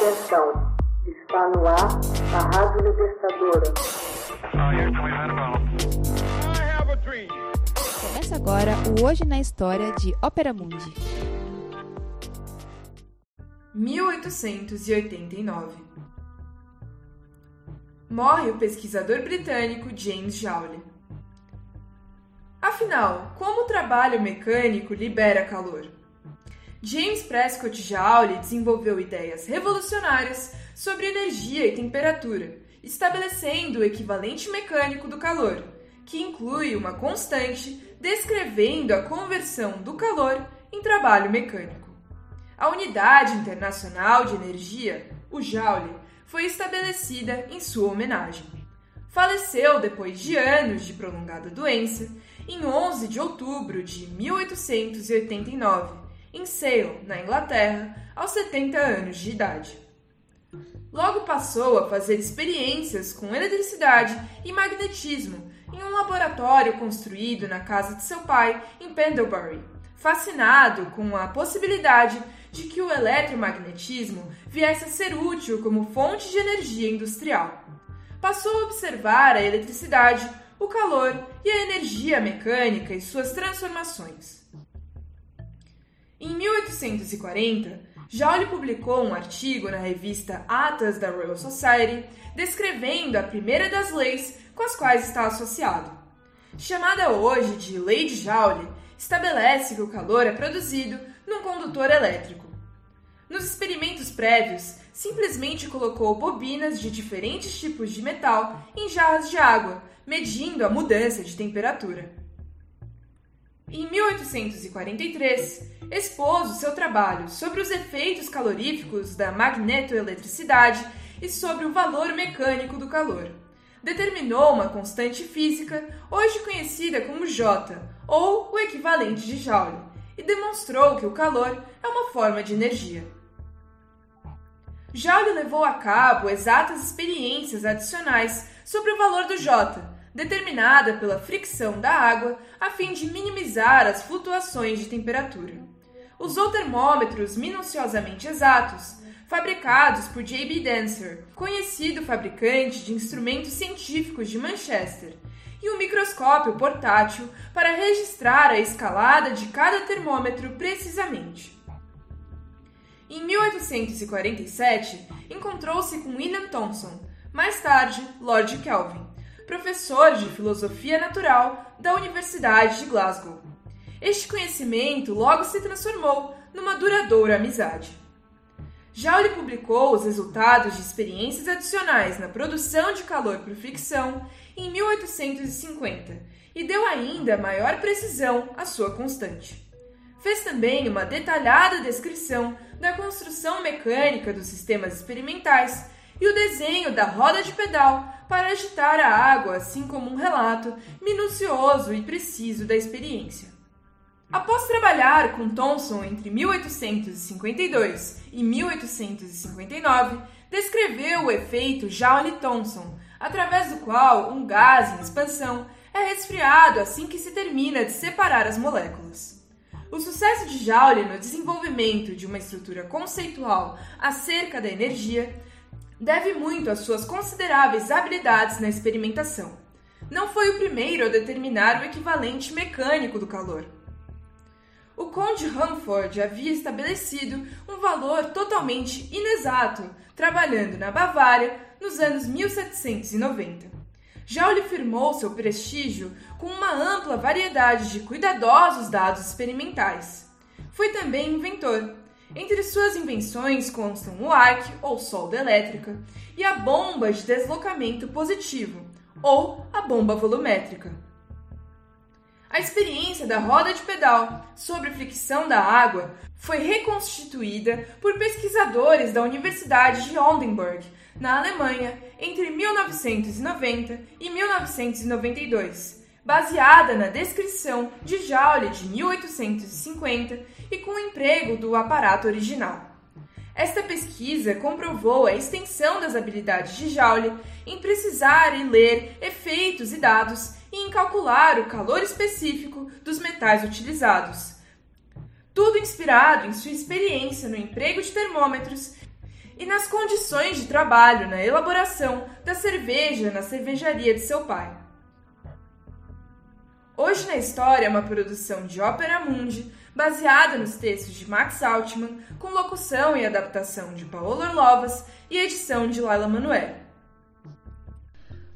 Atenção, está no ar a Rádio Libertadora. Começa agora o Hoje na História de Ópera Mundi. 1889 Morre o pesquisador britânico James Joule. Afinal, como o trabalho mecânico libera calor? James Prescott Joule desenvolveu ideias revolucionárias sobre energia e temperatura, estabelecendo o equivalente mecânico do calor, que inclui uma constante descrevendo a conversão do calor em trabalho mecânico. A Unidade Internacional de Energia, o Joule, foi estabelecida em sua homenagem. Faleceu depois de anos de prolongada doença em 11 de outubro de 1889 em Sale, na Inglaterra, aos 70 anos de idade. Logo passou a fazer experiências com eletricidade e magnetismo em um laboratório construído na casa de seu pai em Pendlebury, fascinado com a possibilidade de que o eletromagnetismo viesse a ser útil como fonte de energia industrial. Passou a observar a eletricidade, o calor e a energia mecânica e suas transformações. Em 1840, Joule publicou um artigo na revista Atas da Royal Society descrevendo a primeira das leis com as quais está associado. Chamada hoje de Lei de Joule, estabelece que o calor é produzido num condutor elétrico. Nos experimentos prévios, simplesmente colocou bobinas de diferentes tipos de metal em jarras de água, medindo a mudança de temperatura. Em 1843, expôs o seu trabalho sobre os efeitos caloríficos da magnetoeletricidade e sobre o valor mecânico do calor. Determinou uma constante física, hoje conhecida como J, ou o equivalente de Joule, e demonstrou que o calor é uma forma de energia. Joule levou a cabo exatas experiências adicionais sobre o valor do J, determinada pela fricção da água a fim de minimizar as flutuações de temperatura usou termômetros minuciosamente exatos, fabricados por J.B. Dancer, conhecido fabricante de instrumentos científicos de Manchester, e um microscópio portátil para registrar a escalada de cada termômetro precisamente. Em 1847, encontrou-se com William Thomson, mais tarde Lord Kelvin, professor de filosofia natural da Universidade de Glasgow. Este conhecimento logo se transformou numa duradoura amizade. Joule publicou os resultados de experiências adicionais na produção de calor por fricção em 1850 e deu ainda maior precisão à sua constante. Fez também uma detalhada descrição da construção mecânica dos sistemas experimentais e o desenho da roda de pedal para agitar a água, assim como um relato minucioso e preciso da experiência. Após trabalhar com Thomson entre 1852 e 1859, descreveu o efeito Joule-Thomson, através do qual um gás em expansão é resfriado assim que se termina de separar as moléculas. O sucesso de Joule no desenvolvimento de uma estrutura conceitual acerca da energia deve muito às suas consideráveis habilidades na experimentação. Não foi o primeiro a determinar o equivalente mecânico do calor o conde Humford havia estabelecido um valor totalmente inexato, trabalhando na Bavária nos anos 1790. Joule firmou seu prestígio com uma ampla variedade de cuidadosos dados experimentais. Foi também inventor. Entre suas invenções constam o arc, ou solda elétrica, e a bomba de deslocamento positivo, ou a bomba volumétrica. A experiência da roda de pedal sobre fricção da água foi reconstituída por pesquisadores da Universidade de Oldenburg, na Alemanha, entre 1990 e 1992, baseada na descrição de Joule de 1850 e com o emprego do aparato original. Esta pesquisa comprovou a extensão das habilidades de Joule em precisar e ler efeitos e dados e em calcular o calor específico dos metais utilizados. Tudo inspirado em sua experiência no emprego de termômetros e nas condições de trabalho na elaboração da cerveja na cervejaria de seu pai. Hoje na História é uma produção de Ópera Mundi, baseada nos textos de Max Altman, com locução e adaptação de Paolo Orlovas e edição de Laila Manuel.